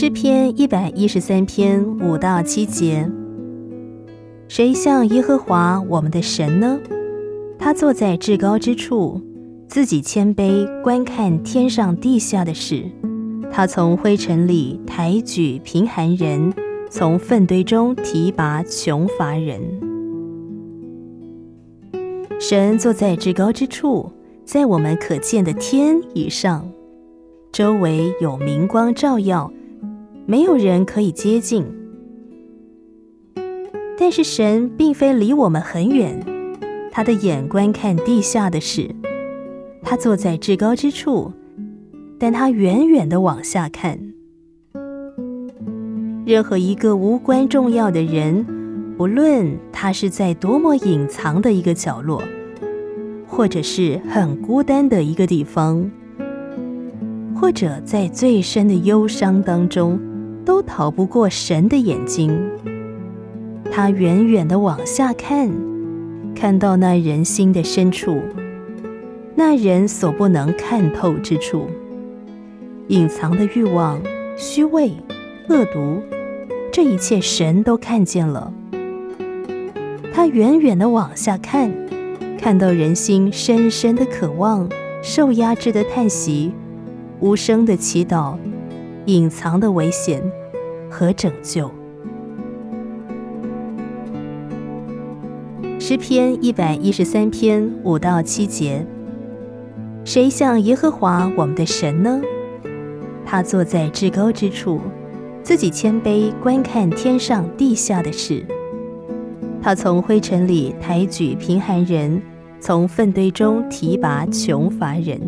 诗篇一百一十三篇五到七节：谁像耶和华我们的神呢？他坐在至高之处，自己谦卑观看天上地下的事。他从灰尘里抬举贫寒人，从粪堆中提拔穷乏人。神坐在至高之处，在我们可见的天以上，周围有明光照耀，没有人可以接近。但是神并非离我们很远，他的眼观看地下的事，他坐在至高之处。但他远远的往下看，任何一个无关重要的人，不论他是在多么隐藏的一个角落，或者是很孤单的一个地方，或者在最深的忧伤当中，都逃不过神的眼睛。他远远的往下看，看到那人心的深处，那人所不能看透之处。隐藏的欲望、虚伪、恶毒，这一切神都看见了。他远远的往下看，看到人心深深的渴望、受压制的叹息、无声的祈祷、隐藏的危险和拯救。诗篇一百一十三篇五到七节：谁像耶和华我们的神呢？他坐在至高之处，自己谦卑观看天上地下的事。他从灰尘里抬举贫寒人，从粪堆中提拔穷乏人。